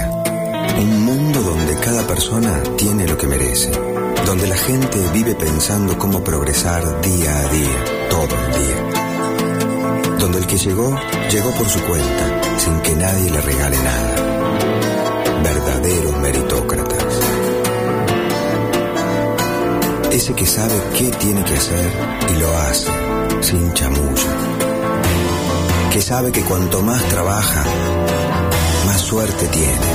Un mundo donde cada persona tiene lo que merece. Donde la gente vive pensando cómo progresar día a día, todo el día. Donde el que llegó, llegó por su cuenta, sin que nadie le regale nada. Verdaderos meritócratas. Ese que sabe qué tiene que hacer y lo hace, sin chamulla que sabe que cuanto más trabaja, más suerte tiene,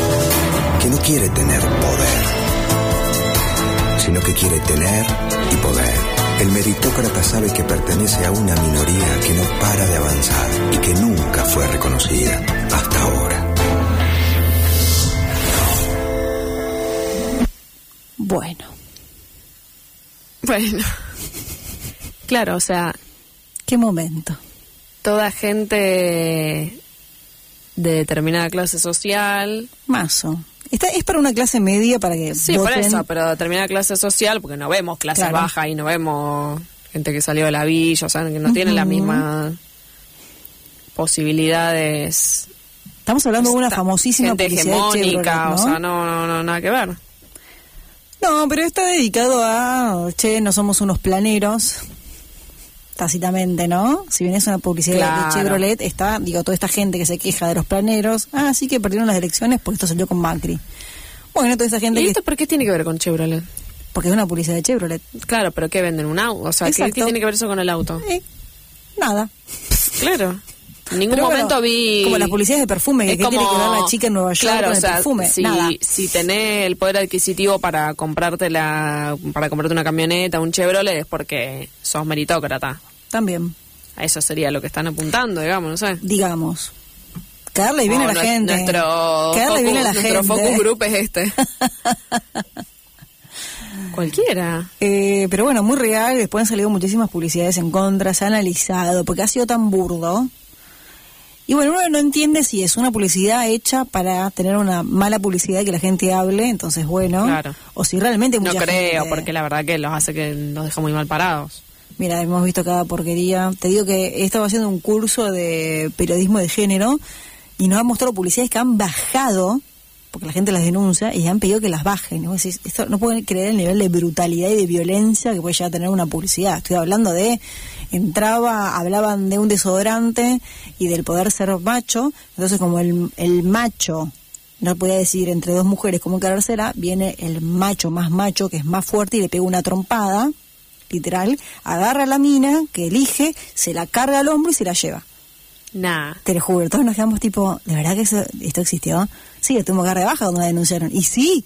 que no quiere tener poder, sino que quiere tener y poder. El meritócrata sabe que pertenece a una minoría que no para de avanzar y que nunca fue reconocida hasta ahora. Bueno. Bueno. Claro, o sea, ¿Qué momento? toda gente de determinada clase social. Mazo. Esta es para una clase media para que Sí, por voten. eso, pero determinada clase social, porque no vemos clase Claro. baja y no vemos gente que salió de la villa, o sea, que no tiene las Ujú. mismas posibilidades. Estamos hablando de una famosísima gente hegemónica, ¿no? o sea, no, no, no, nada que ver. No, pero está dedicado a, che, no somos unos planeros, tácitamente, ¿no? Si bien es una publicidad Claro. de Chevrolet, está, digo, toda esta gente que se queja de los planeros, ah, sí que perdieron las elecciones porque esto salió con Macri. Bueno, toda esta gente ¿Y que, esto por qué tiene que ver con Chevrolet? porque es una publicidad de Chevrolet. Claro, pero ¿qué venden? ¿Un auto? O sea, ¿qué, Exacto. qué tiene que ver eso con el auto? Eh, nada. Claro. En ningún Pero momento bueno, vi... Como las publicidades de perfume, que Es ¿qué tiene que ver la chica en Nueva York claro, con o el sea, perfume? Si, Nada. si tenés el poder adquisitivo para comprarte la, para comprarte una camioneta, un Chevrolet, es porque sos meritócrata. También, A eso sería lo que están apuntando, digamos, no sé. digamos. Caerle bien No, a la gente. Nuestro, Caerle bien a la focus, nuestro gente. focus group es este. Cualquiera. Eh, pero bueno, muy real, después han salido muchísimas publicidades en contra, se ha analizado, porque ha sido tan burdo. Y bueno, uno no entiende si es una publicidad hecha para tener una mala publicidad y que la gente hable, entonces bueno, Claro. o si realmente No mucha creo, gente- porque la verdad que los hace que los deja muy mal parados. Mira, hemos visto cada porquería. Te digo que he estado haciendo un curso de periodismo de género y nos han mostrado publicidades que han bajado, porque la gente las denuncia, y han pedido que las bajen. Decís, esto no pueden creer el nivel de brutalidad y de violencia que puede llegar a tener una publicidad. Estoy hablando de, entraba, hablaban de un desodorante y del poder ser macho, entonces como el, el macho no podía decidir entre dos mujeres cómo encarársela, viene el macho más macho, que es más fuerte, y le pega una trompada, literal, agarra a la mina que elige, se la carga al hombro y se la lleva. Nah. Te lo juro, todos nos quedamos tipo, ¿de verdad que eso- esto existió? Sí, tuvimos que de baja cuando la denunciaron. Y sí,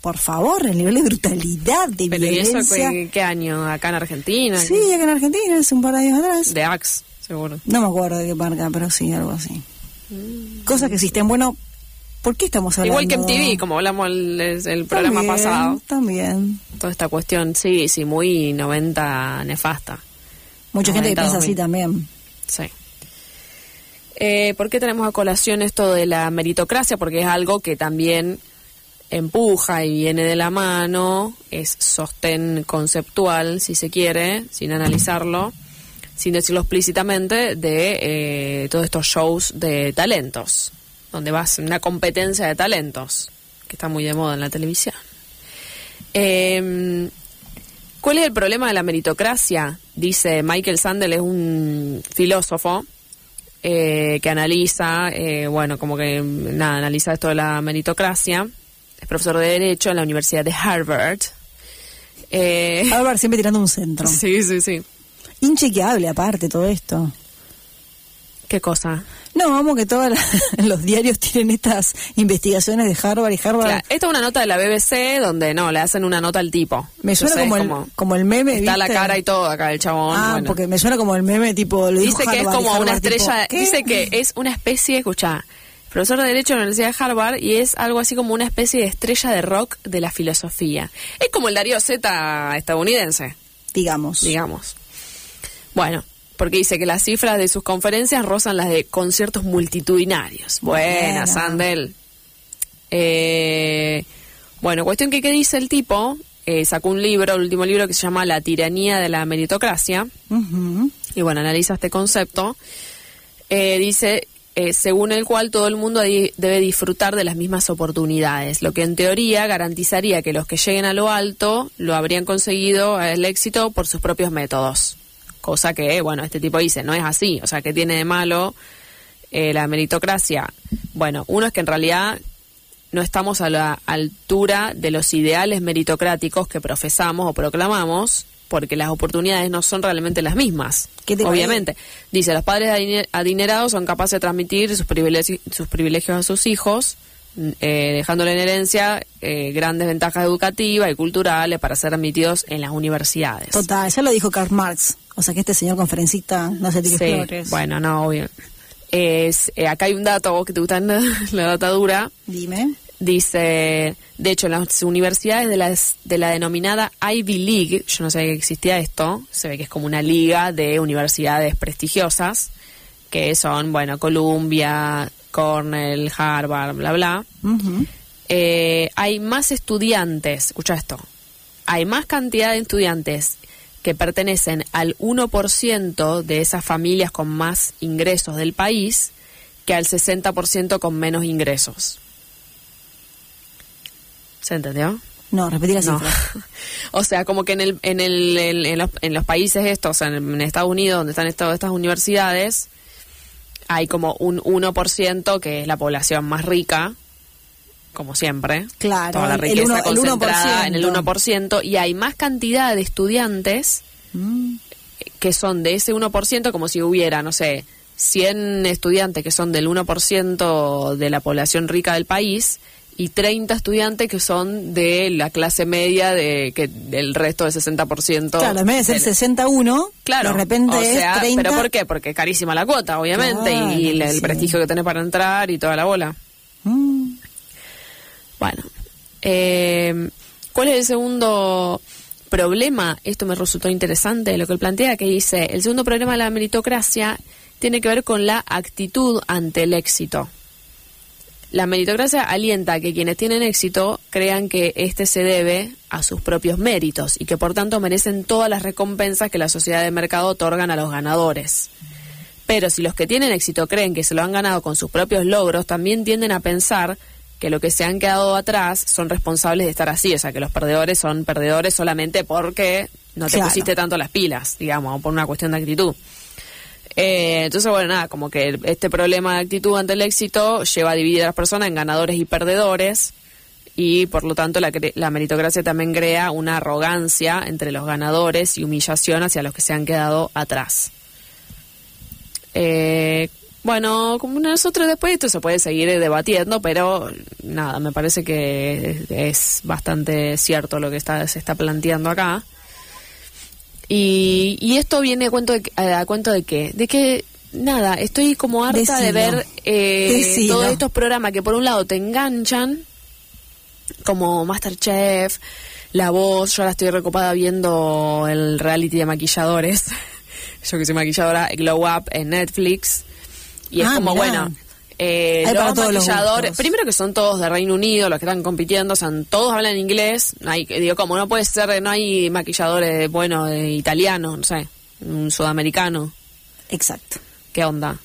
por favor, el nivel de brutalidad, de Pero ¿y eso violencia. qué, qué año? ¿Acá en Argentina? Sí, acá en Argentina, hace un par de años atrás. De Axe, seguro. No me acuerdo de qué marca, pero sí, algo así. Cosas que existen. Bueno, ¿por qué estamos hablando? Igual que MTV, como hablamos el, el programa También, pasado. También. Toda esta cuestión, sí, sí, muy 90 nefasta. Mucha gente que 90, piensa así 2000. también. Sí. Eh, ¿Por qué tenemos a colación esto de la meritocracia? Porque es algo que también empuja y viene de la mano, es sostén conceptual, si se quiere, sin analizarlo, sin decirlo explícitamente, de eh, todos estos shows de talentos, donde vas una competencia de talentos, que está muy de moda en la televisión. Eh, ¿Cuál es el problema de la meritocracia? Dice Michael Sandel, es un filósofo eh, que analiza, eh, bueno, como que nada, analiza esto de la meritocracia. Es profesor de Derecho en la Universidad de Harvard. Eh, Álvaro siempre tirando un centro. sí, sí, sí. Inchequeable aparte todo esto. ¿Qué cosa? No, vamos que todos los diarios tienen estas investigaciones de Harvard y Harvard. Claro, esta es una nota de la BBC donde no, le hacen una nota al tipo. Me suena Entonces, como, el, como el meme. Está la cara y todo acá el chabón. Ah, bueno. porque me suena como el meme tipo. Lo Dice que es como una Harvard, estrella, dice que es una especie, escucha, profesor de Derecho en la Universidad de Harvard y es algo así como una especie de estrella de rock de la filosofía. Es como el Darío Z estadounidense, Digamos. digamos. Bueno, porque dice que las cifras de sus conferencias rozan las de conciertos multitudinarios. Buena. Sandel. Eh, bueno, cuestión que qué dice el tipo, eh, sacó un libro, el último libro que se llama La tiranía de la meritocracia y bueno, analiza este concepto, eh, dice eh, según el cual todo el mundo debe disfrutar de las mismas oportunidades, lo que en teoría garantizaría que los que lleguen a lo alto lo habrían conseguido el éxito por sus propios métodos. Cosa que, bueno, este tipo dice, no es así. O sea, que tiene de malo eh, la meritocracia? Bueno, uno es que en realidad no estamos a la altura de los ideales meritocráticos que profesamos o proclamamos, porque las oportunidades no son realmente las mismas. ¿Qué te Obviamente. Dice, los padres adine- adinerados son capaces de transmitir sus privilegios, sus privilegios a sus hijos, mm, eh, dejándole en herencia eh, grandes ventajas educativas y culturales para ser admitidos en las universidades. Total, ya lo dijo Karl Marx. O sea que este señor conferencista no se tire Sí, flores. bueno, no, obvio. Es, eh, acá hay un dato, vos que te gusta la, la data dura. Dime. Dice, de hecho, en las universidades de la, de la denominada Ivy League, yo no sabía que existía esto, se ve que es como una liga de universidades prestigiosas, que son, bueno, Columbia, Cornell, Harvard, bla, bla. Eh, hay más estudiantes, escucha esto, hay más cantidad de estudiantes que pertenecen al 1% de esas familias con más ingresos del país que al 60% con menos ingresos. ¿Se entendió? No, repetí la No. o sea, como que en, el, en, el, en, los, en los países estos, o sea, en, en Estados Unidos, donde están todas estas universidades, hay como un 1% que es la población más rica, como siempre. Claro, Toda la el riqueza uno- el concentrada en el 1%. 1%, y hay más cantidad de estudiantes Mm. que son de ese 1%, como si hubiera, no sé, 100 estudiantes que son del 1% de la población rica del país y 30 estudiantes que son de la clase media de que del resto del 60%. Claro, en vez de ser del- 61, Claro, de repente o sea, es 30. ¿pero por qué? Porque es carísima la cuota, obviamente, Claro, y el, el sí. prestigio que tenés para entrar y toda la bola. Mm. Bueno, eh, ¿cuál es el segundo problema? Esto me resultó interesante lo que él plantea, que dice, el segundo problema de la meritocracia tiene que ver con la actitud ante el éxito. La meritocracia alienta a que quienes tienen éxito crean que éste se debe a sus propios méritos y que por tanto merecen todas las recompensas que la sociedad de mercado otorgan a los ganadores. Pero si los que tienen éxito creen que se lo han ganado con sus propios logros, también tienden a pensar que lo que se han quedado atrás son responsables de estar así, o sea, que los perdedores son perdedores solamente porque no te Claro. pusiste tanto las pilas, digamos, o por una cuestión de actitud. Eh, entonces, bueno, nada, como que este problema de actitud ante el éxito lleva a dividir a las personas en ganadores y perdedores y por lo tanto la meritocracia también crea una arrogancia entre los ganadores y humillación hacia los que se han quedado atrás. Eh, bueno, como nosotros después esto se puede seguir eh, debatiendo, pero nada, me parece que es, bastante cierto lo que está, se está planteando acá. Y, y esto viene a cuento de, a cuento de qué? De que, nada, estoy como harta de ver eh, todos estos programas que por un lado te enganchan, como Masterchef, La Voz, yo ahora estoy recopada viendo el reality de maquilladores, yo que soy maquilladora, Glow Up en Netflix, y es Ah, como, mirá. bueno, eh, Hay los para todos los maquilladores, primero que son todos de Reino Unido, los que están compitiendo, o sea, todos hablan inglés, hay, digo, como no puede ser, no hay maquilladores, bueno, de italiano, no sé, un sudamericano, Exacto. ¿qué onda?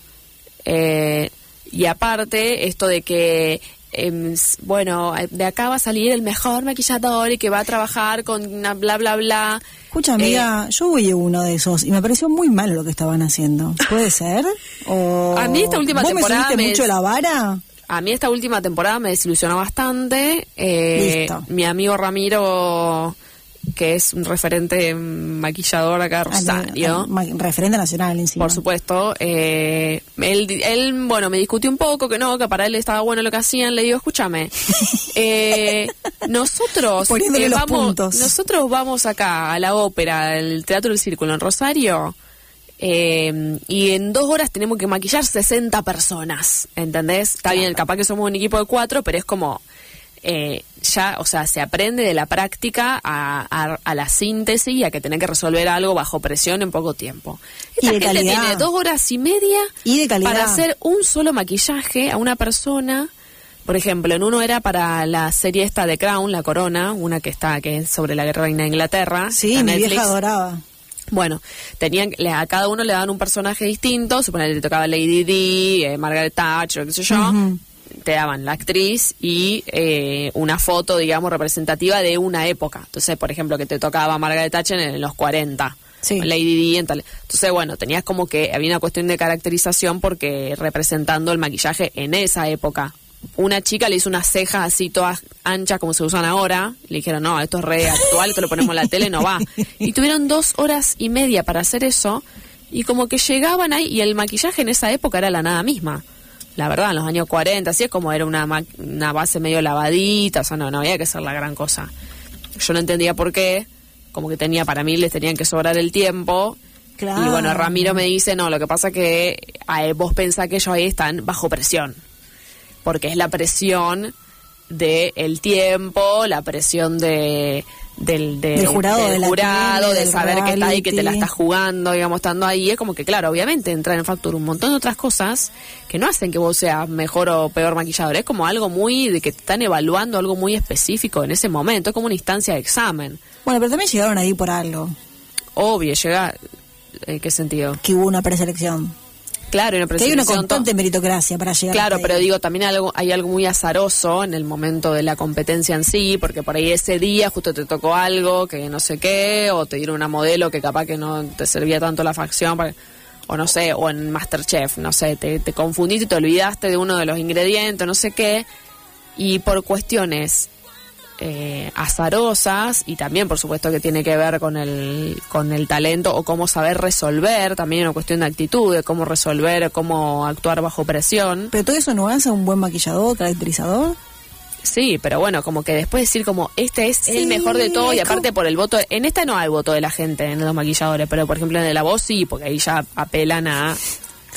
Eh, y aparte, esto de que, em, s- bueno, de acá va a salir el mejor maquillador y que va a trabajar con una bla, bla, bla. Escucha, Eh, amiga, yo a uno de esos y me pareció muy malo lo que estaban haciendo. ¿Puede ser? O... A mí esta última ¿Vos temporada me subiste me- mucho la vara? A mí esta última temporada me desilusionó bastante. Eh, Listo. Mi amigo Ramiro, que es un referente maquillador acá de Rosario. Referente nacional encima. Por supuesto. Eh, él, él, bueno, me discutió un poco que no, que para él estaba bueno lo que hacían. Le digo, escúchame, eh, nosotros eh, los vamos, puntos. nosotros vamos acá a la ópera, al Teatro del Círculo en Rosario. eh, y en dos horas tenemos que maquillar 60 personas, ¿entendés? Está bien, capaz que somos un equipo de cuatro, pero es como, eh, ya, o sea, se aprende de la práctica a, a- a la síntesis y a que tener que resolver algo bajo presión en poco tiempo. Y Esta de gente calidad. tiene dos horas y media Y de calidad. para hacer un solo maquillaje a una persona. Por ejemplo, en uno era para la serie esta de Crown, La Corona, una que está que es sobre la guerra reina de Inglaterra. Sí, mi Netflix. vieja adoraba. Bueno, tenían a cada uno le daban un personaje distinto, suponete que le tocaba Lady Di, eh, Margaret Thatcher, qué sé yo. Te daban la actriz y eh, una foto, digamos, representativa de una época. Entonces, por ejemplo, que te tocaba Margaret Thatcher en los 40. Sí. Lady Di en tal. Entonces, bueno, tenías como que había una cuestión de caracterización porque representando el maquillaje en esa época. Una chica le hizo unas cejas así todas anchas como se usan ahora. Le dijeron, no, esto es re actual, esto lo ponemos en la tele, no va. Y tuvieron dos horas y media para hacer eso. Y como que llegaban ahí, y el maquillaje en esa época era la nada misma. La verdad, en los años 40, así es como era una, ma- una base medio lavadita, o sea, no, no había que ser la gran cosa. Yo no entendía por qué, como que tenía, para mí les tenían que sobrar el tiempo. Claro. Y bueno, Ramiro me dice, no, lo que pasa que eh, vos pensás que ellos ahí están bajo presión. Porque es la presión del el tiempo, la presión de del, de- Del jurado, del de jurado, de saber que está ahí, que te la estás jugando, digamos, estando ahí. Es como que, claro, obviamente entran en factura un montón de otras cosas que no hacen que vos seas mejor o peor maquillador. Es como algo muy de que te están evaluando algo muy específico en ese momento. Es como una instancia de examen. Bueno, pero también llegaron ahí por algo, Obvio, llega. ¿En qué sentido? que hubo una preselección. Claro, una Que hay una constante to- meritocracia para llegar Claro, pero digo, también hay algo, hay algo muy azaroso en el momento de la competencia en sí, porque por ahí ese día justo te tocó algo que no sé qué, o te dieron una modelo que capaz que no te servía tanto la facción, para- o no sé, o en Masterchef, no sé, te, te confundiste y te olvidaste de uno de los ingredientes, no sé qué, y por cuestiones eh, azarosas y también por supuesto que tiene que ver con el con el talento o cómo saber resolver también una cuestión de actitud de cómo resolver cómo actuar bajo presión Pero todo eso no hace un buen maquillador, caracterizador. sí pero bueno como que después decir como este es Sí, el mejor de todo y aparte por el voto en esta no hay voto de la gente en los maquilladores pero por ejemplo en la voz sí porque ahí ya apelan a a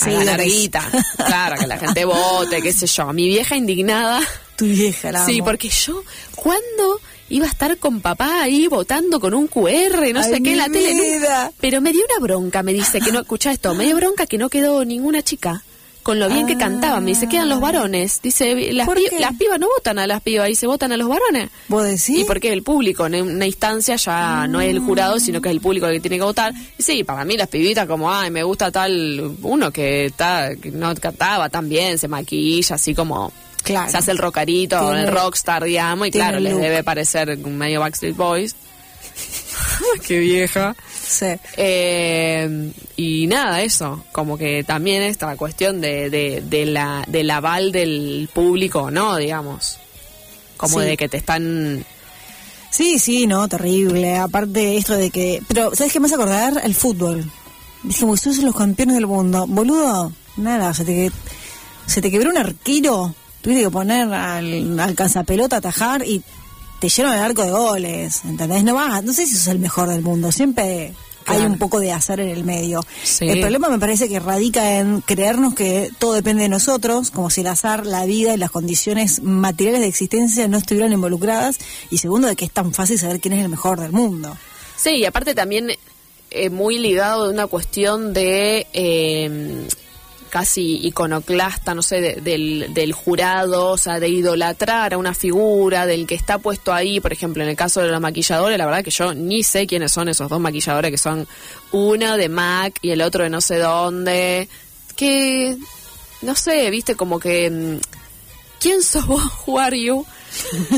Sí, ganar lo que es. guita. claro, que la gente vote, qué sé yo. Mi vieja indignada Tu vieja, la Sí, amo. porque yo, ¿cuándo iba a estar con papá ahí votando con un QR, no Ay, sé qué, en la mi tele? Vida. Pero me dio una bronca, me dice, que no, escucha esto, me dio bronca que no quedó ninguna chica. Con lo bien que Ah. cantaban, me dice, quedan los varones. Dice, las, pibas no votan a las pibas, y se votan a los varones. ¿Vos decís? Y porque el público en una instancia ya no es el jurado, sino que es el público el que tiene que votar. Y sí, para mí las pibitas como, ay, me gusta tal uno que, está, que no cantaba tan bien, se maquilla, así como Claro. se hace el rockarito, Tiene- el rockstar, digamos, y claro, les look. debe parecer medio Backstreet Boys. Qué vieja. Sí. Eh, y nada, eso, como que también esta cuestión de, de, de la, del aval del público, ¿no? Digamos. Como Sí. de que te están Sí, sí, no, terrible. Aparte esto de que... Pero, ¿sabes qué me hace acordar? El fútbol. Dije, vos sos los campeones del mundo. Boludo, nada, se te, se te quebró un arquero. Tuviste que poner al, al cazapelota a atajar y te llenan el arco de goles. ¿Entendés? No vas, no sé si sos el mejor del mundo. Siempre hay un poco de azar en el medio. Sí. El problema me parece que radica en creernos que todo depende de nosotros, como si el azar, la vida y las condiciones materiales de existencia no estuvieran involucradas. Y segundo, de que es tan fácil saber quién es el mejor del mundo. Sí, y aparte también eh, muy ligado de una cuestión de eh, casi iconoclasta, no sé, de- del, del jurado, o sea, de idolatrar a una figura, del que está puesto ahí, por ejemplo, en el caso de los maquilladores, la verdad que yo ni sé quiénes son esos dos maquilladores, que son uno de Mac y el otro de no sé dónde, que, no sé, viste, como que... mm, ¿Quién sos vos, who are you?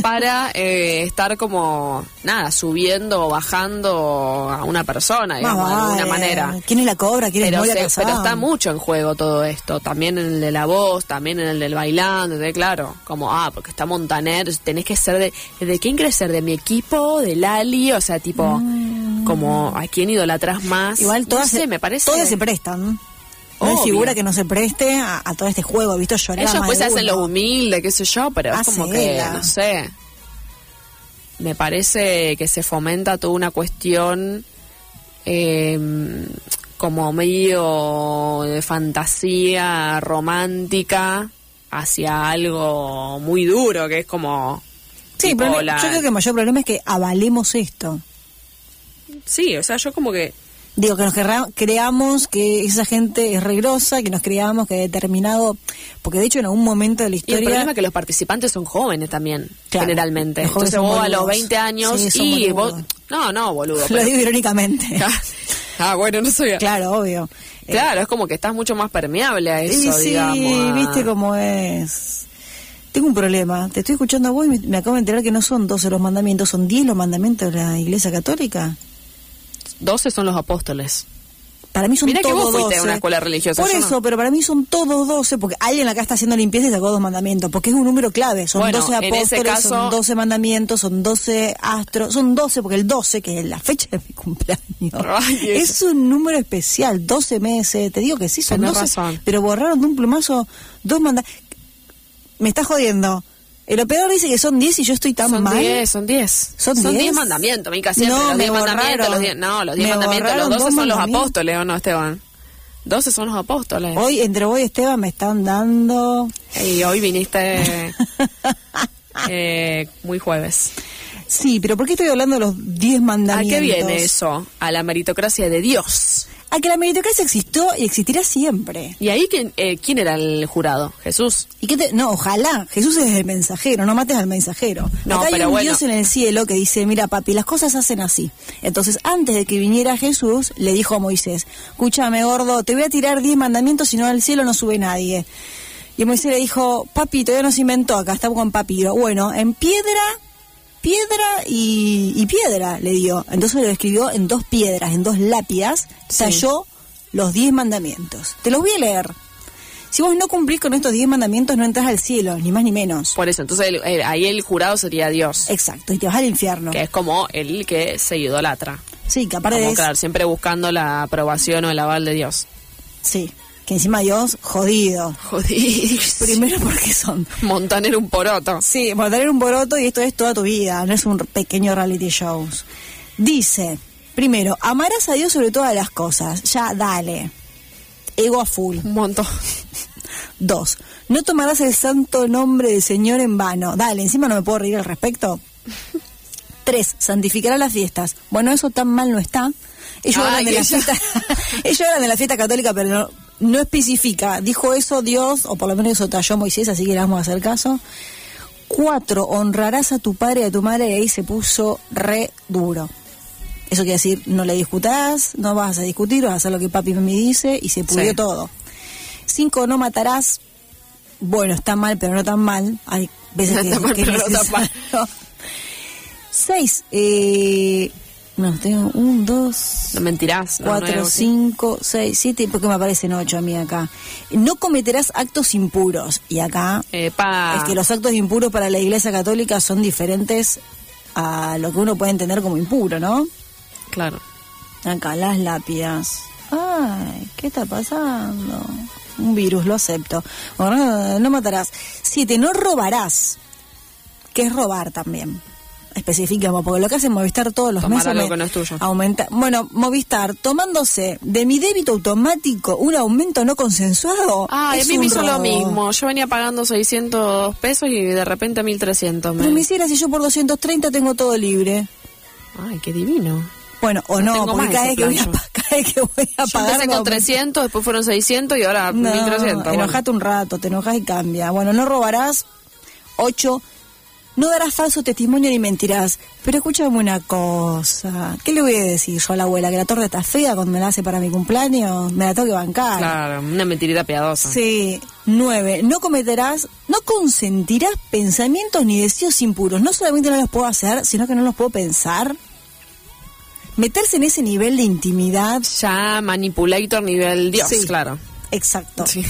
Para eh, estar como, nada, subiendo o bajando a una persona, digamos, de Más alguna manera. ¿Quién es la cobra? ¿Quién es Pero, se- pero está mucho en juego todo esto, también en el de la voz, también en el del bailando, de claro, como, ah, porque está Montaner, tenés que ser de, ¿de quién querés ser? ¿De mi equipo? ¿De Lali? O sea, tipo, como, ¿a quién idolatras más? Mm. Igual todas, no sé, se, me parece... todas se prestan. No hay Obvio. figura que no se preste a, a todo este juego. Visto llorar Ellos pues hacen lo humilde, qué sé yo, pero es como que, Hacela. no sé. Me parece que se fomenta toda una cuestión eh, como medio de fantasía romántica hacia algo muy duro, que es como... Sí, pero la- yo creo que el mayor problema es que avalemos esto. Sí, o sea, yo como que... Digo, que nos creamos que esa gente es regrosa, que nos creamos que determinado... Porque de hecho en algún momento de la Y el historia... problema es que los participantes son jóvenes también, Claro, generalmente. los jóvenes Entonces vos a los boludos. 20 años Sí, y vos... boludos. No, no, boludo. Lo digo irónicamente. Ah, bueno, no sabía. Claro, obvio. Eh, Claro, es como que estás mucho más permeable a eso, sí, digamos. a- viste cómo es. Tengo un problema. Te estoy escuchando a vos y me, me acabo de enterar que no son 12 los mandamientos, son 10 los mandamientos de la Iglesia Católica. 12 son los apóstoles. Para mí son que todos vos fuiste a 12. una escuela religiosa, Por eso, no. pero para mí son todos 12, porque alguien acá está haciendo limpieza y sacó dos mandamientos, porque es un número clave. Son Bueno, 12 en ese apóstoles, caso- son 12 mandamientos, son 12 astros, son 12, porque el 12, que es la fecha de mi cumpleaños, Ay, es un número especial, 12 meses, te digo que sí, son Tenés 12, razón. pero borraron de un plumazo dos mandamientos. Me está jodiendo. El operador dice que son 10 y yo estoy tan Son mal. 10, son 10. ¿Son 10? 10 mandamientos, Mica, siempre. No, los me 10 mandamientos, los 10 no, los 10 Me mandamientos. Los borraron 12 dos son los apóstoles, ¿o no, Esteban? 12 son los apóstoles. Hoy, entre vos y Esteban, me están dando... Y hoy viniste eh, muy jueves. Sí, pero ¿por qué estoy hablando de los 10 ¿A mandamientos? qué viene eso? A la meritocracia de Dios. A que la meritocracia existió y existirá siempre. ¿Y ahí quién, eh, quién era el jurado? Jesús. ¿Y qué te- No, ojalá. Jesús es el mensajero, no mates al mensajero. No, Acá hay pero un bueno. Dios en el cielo que dice, mira papi, las cosas se hacen así. Entonces, antes de que viniera Jesús, le dijo a Moisés, escúchame gordo, te voy a tirar 10 mandamientos, si no al cielo no sube nadie. Y Moisés le dijo, papi, todavía no se inventó, acá estamos con papiro. Bueno, en piedra, piedra y, y piedra le dio. Entonces lo escribió en dos piedras, en dos lápidas, Sí. talló los 10 mandamientos. Te los voy a leer. Si vos no cumplís con estos 10 mandamientos, no entras al cielo, ni más ni menos. Por eso, entonces el- el- ahí el jurado sería Dios. Exacto, y te vas al infierno. Que es como el que se idolatra. Sí, que Como, claro, siempre buscando la aprobación o el aval de Dios. Sí, que encima Dios, jodido. Joder. Primero porque son... Montaner un poroto. Sí, tener un boroto y esto es toda tu vida, no es un pequeño reality show. Dice, primero, amarás a Dios sobre todas las cosas. Ya, dale. Ego a full. Un montón. Dos, no tomarás el santo nombre del Señor en vano. Dale, encima no me puedo reír al respecto. Tres, santificará las fiestas. Bueno, eso tan mal no está. Ellos Ay, hablan de la ella. fiesta, ellos hablan de la fiesta católica, pero no, no especifica. Dijo eso Dios, o por lo menos eso talló Moisés, así que le vamos a hacer caso. Cuatro, honrarás a tu padre y a tu madre, y ahí se puso re duro. Eso quiere decir, no le discutirás, no vas a discutir, vas a hacer lo que papi me dice, y se pudrió Sí. todo. Cinco, no matarás. Bueno, está mal, pero no tan mal. Hay veces que, Está mal, que pero no tan mal. Seis, eh, no, tengo un, dos, No mentirás. no, cuatro, cinco, seis, siete, porque me aparecen ocho a mí acá. No cometerás actos impuros. Y acá Epa. es que los actos impuros para la Iglesia Católica son diferentes a lo que uno puede entender como impuro, ¿no? Claro. Acá, las lápidas. Ay, ¿qué está pasando? Un virus, lo acepto. Bueno, no matarás. Siete, no robarás. Que es robar también. Especificamos, porque lo que hace Movistar todos los Tomar meses algo me que no es tuyo. aumenta. Bueno, Movistar, tomándose de mi débito automático un aumento no consensuado. Ah, a es mí me hizo lo robo. mismo. Yo venía pagando 600 pesos y de repente 1300. Pero me hiciera si yo por 230 tengo todo libre. Ay, qué divino. Bueno, o no, tengo porque cada vez, que voy a, cada vez que voy a Yo pagar. empecé con aumenta. 300, después fueron 600 y ahora No, 1300. bueno. enojate un rato, te enojas y cambia. Bueno, no robarás. Ocho, no darás falso testimonio ni mentirás. Pero escúchame una cosa. ¿Qué le voy a decir yo a la abuela? ¿Que la torta está fea cuando me la hace para mi cumpleaños? Me la tengo que bancar. Claro, una mentirita piadosa. Sí. Nueve, no cometerás, no consentirás pensamientos ni deseos impuros. No solamente no los puedo hacer, sino que no los puedo pensar. Meterse en ese nivel de intimidad. Ya manipulator nivel Dios, Sí. claro. Exacto. Sí.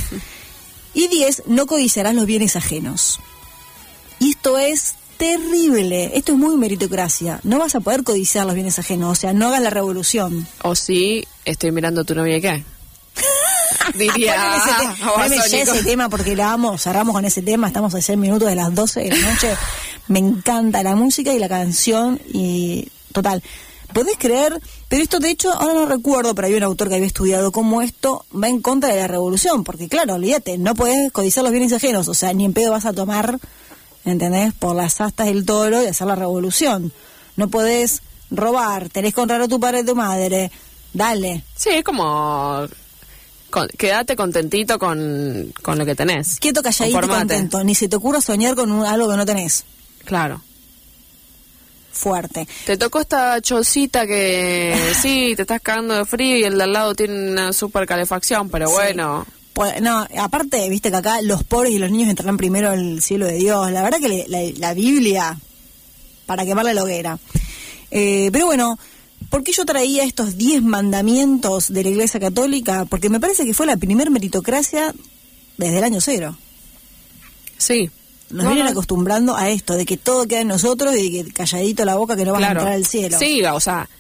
Y 10, no codiciarás los bienes ajenos. Y esto es terrible, esto es muy meritocracia. No vas a poder codiciar los bienes ajenos, o sea, no hagas la revolución. O si estoy mirando a tu novia, ¿qué? Diría. Poneme ese, te- ah, ese tema porque la amo, cerramos con ese tema, estamos a 6 minutos de las 12 de la noche. Me encanta la música y la canción y total. ¿Podés creer? Pero esto de hecho, ahora no recuerdo, pero había un autor que había estudiado cómo esto va en contra de la revolución, porque claro, olvídate, no podés codiciar los bienes ajenos, o sea, ni en pedo vas a tomar, ¿entendés? Por las astas del toro y hacer la revolución. No podés robar, tenés que honrar a tu padre y a tu madre, dale. Sí, es como. con- quédate contentito con, con lo que tenés. Quieto, calladito contento. Ni se te ocurra soñar con un- algo que no tenés. Claro. fuerte. Te tocó esta chocita que sí, te estás cagando de frío y el de al lado tiene una super calefacción, pero Sí. bueno. Pues, no, aparte, viste que acá los pobres y los niños entrarán primero al cielo de Dios. La verdad que le- la, la Biblia, para quemarle la hoguera. Eh, pero bueno, ¿por qué yo traía estos 10 mandamientos de la Iglesia Católica? Porque me parece que fue la primer meritocracia desde el año cero. Sí. Nos No, vienen no. acostumbrando a esto, de que todo queda en nosotros y de que calladito la boca que no van a entrar al cielo. Sí, o sea,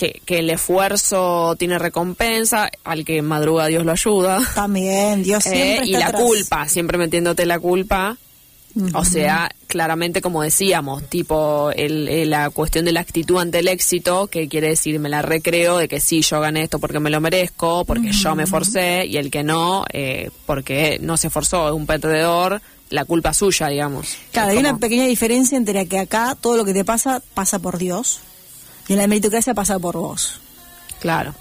que, que el esfuerzo tiene recompensa, al que madruga Dios lo ayuda. También, Dios Eh, siempre y la atrás. culpa, siempre metiéndote la culpa. O sea, claramente como decíamos, tipo el, el- la cuestión de la actitud ante el éxito, que quiere decir me la recreo de que sí, yo gané esto porque me lo merezco, porque yo me forcé, y el que no, eh, porque no se forzó, es un perdedor, la culpa suya, digamos. Claro, Es hay una pequeña diferencia entre que acá todo lo que te pasa pasa por Dios y en la meritocracia pasa por vos. Claro.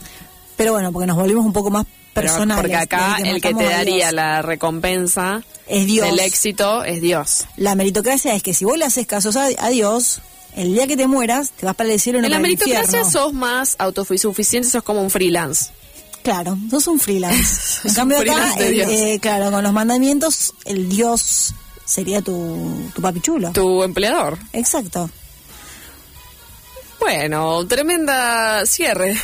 Pero bueno, porque nos volvimos un poco más Pero personales. porque acá desde el que te daría la recompensa Es Dios. del éxito es Dios. La meritocracia es que si vos le haces caso a, Dios, el día que te mueras, te vas para el cielo y no En la meritocracia sos más autosuficiente, sos como un freelance. Claro, sos un freelance. En cambio acá, freelance de el- eh, claro, con los mandamientos, el Dios sería tu, tu papi chulo. Tu empleador. Exacto. Bueno, tremenda cierre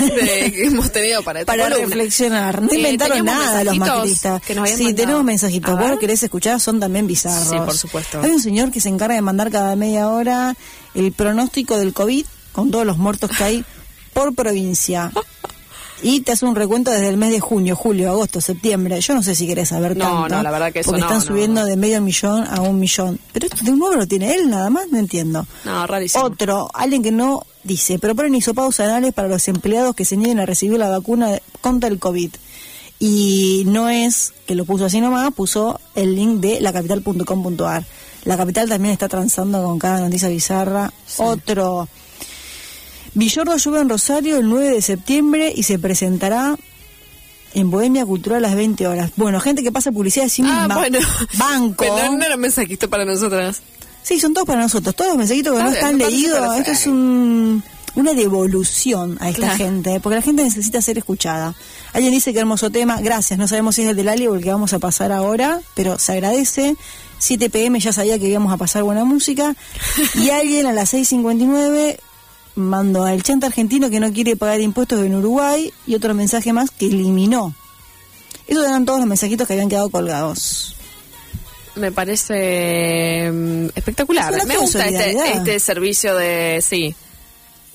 de- que hemos tenido para esta Para columna. reflexionar. No inventaron nada los macristas. que nos sí, mandado. tenemos mensajitos. Vos querés escuchar, son también bizarros. Sí, por supuesto. Hay un señor que se encarga de mandar cada media hora el pronóstico del COVID con todos los muertos que hay por provincia. Y te hace un recuento desde el mes de junio, julio, agosto, septiembre. Yo no sé si querés saber No, tanto. no, la verdad que eso Porque no, están no, subiendo de medio millón a un millón. Pero esto de un número tiene él nada más, no entiendo. No, rarísimo. Otro, alguien que no dice, proponen hisopados anales para los empleados que se nieguen a recibir la vacuna contra el COVID. Y no es que lo puso así nomás, puso el link de lacapital.com.ar. La capital también está transando con cada noticia bizarra. Otro, Villordo llueve en Rosario el 9 de septiembre y se presentará en Bohemia Cultural a las 20 horas. Bueno, gente que pasa publicidad de sí misma. Ah, bueno. Banco. Pero no era un mensajito para nosotras. Sí, son todos para nosotros. Todos los mensajitos que no están leídos. Esto es un, una devolución a esta Claro. gente, porque la gente necesita ser escuchada. Alguien dice que hermoso tema. Gracias. No sabemos si es el del Ali o el que vamos a pasar ahora, pero se agradece. 7 pm ya sabía que íbamos a pasar buena música. Y alguien a las 6.59 mandó al chanta argentino que no quiere pagar impuestos en Uruguay y otro mensaje más que eliminó. Esos eran todos los mensajitos que habían quedado colgados. Me parece mm, espectacular. Es Me gusta este, este servicio de... Sí.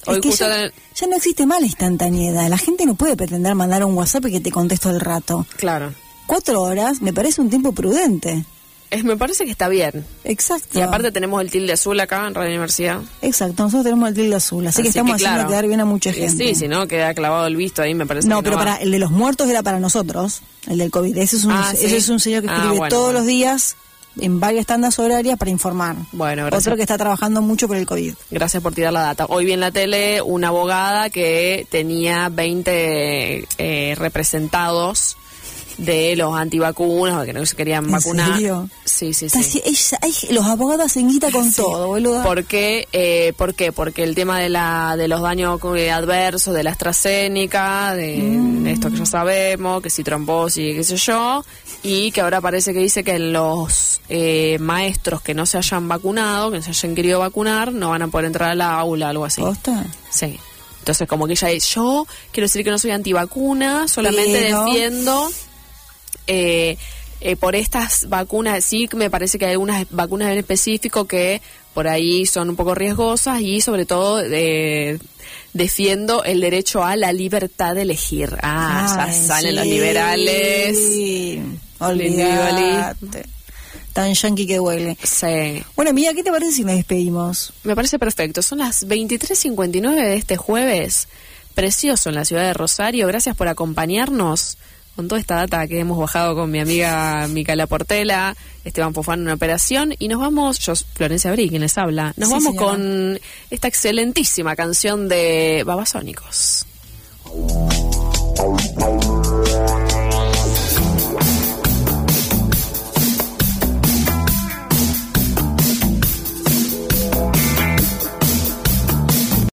Hoy Es que justo... ya, en- ya no existe más la instantaneidad. La gente no puede pretender mandar un WhatsApp y que te contesto al rato. Claro. Cuatro horas me parece un tiempo prudente. Es, me parece que está bien. Exacto. Y aparte tenemos el tilde azul acá en Radio Universidad. Exacto, nosotros tenemos el tilde azul, así, que estamos haciendo claro. quedar bien a mucha gente. Sí, si no, queda clavado el visto ahí, me parece no, que pero va. para el de los muertos era para nosotros, el del COVID. Ese es un, Ah, ¿sí? ese es un señor que Ah, escribe bueno, todos bueno. los días en varias tandas horarias para informar. Bueno, gracias. Otro que está trabajando mucho por el COVID. Gracias por tirar la data. Hoy vi en la tele una abogada que tenía 20 eh, representados de los antivacunas o que no se querían ¿En vacunar. serio? Sí, sí, sí. los abogados hacen guita con todo, boludo. ¿Por qué? Eh, ¿Por qué? Porque el tema de la de los daños eh, adversos de la AstraZeneca, de, Mm. de esto que ya sabemos, que si trombosis, qué sé yo, y que ahora parece que dice que los eh, maestros que no se hayan vacunado, que no se hayan querido vacunar, no van a poder entrar al aula, algo así. ¿Posta? Sí. Entonces, como que ella es, yo quiero decir que no soy antivacuna, solamente Pero- defiendo eh, eh, por estas vacunas. Sí, que me parece que hay algunas vacunas en específico que por ahí son un poco riesgosas y sobre todo eh, defiendo el derecho a la libertad de elegir. Ah, ya salen los liberales. Olvídate. Tan yankee que huele. Sí. Bueno, amiga, ¿qué te parece si nos despedimos? Me parece perfecto. Son las 23.59 de este jueves. Precioso en la ciudad de Rosario. Gracias por acompañarnos con toda esta data que hemos bajado con mi amiga Micaela Portela, Esteban Fofán en una operación. Y nos vamos, yo, Florencia Abrí, quien les habla, nos Sí, vamos señora. con esta excelentísima canción de Babasónicos.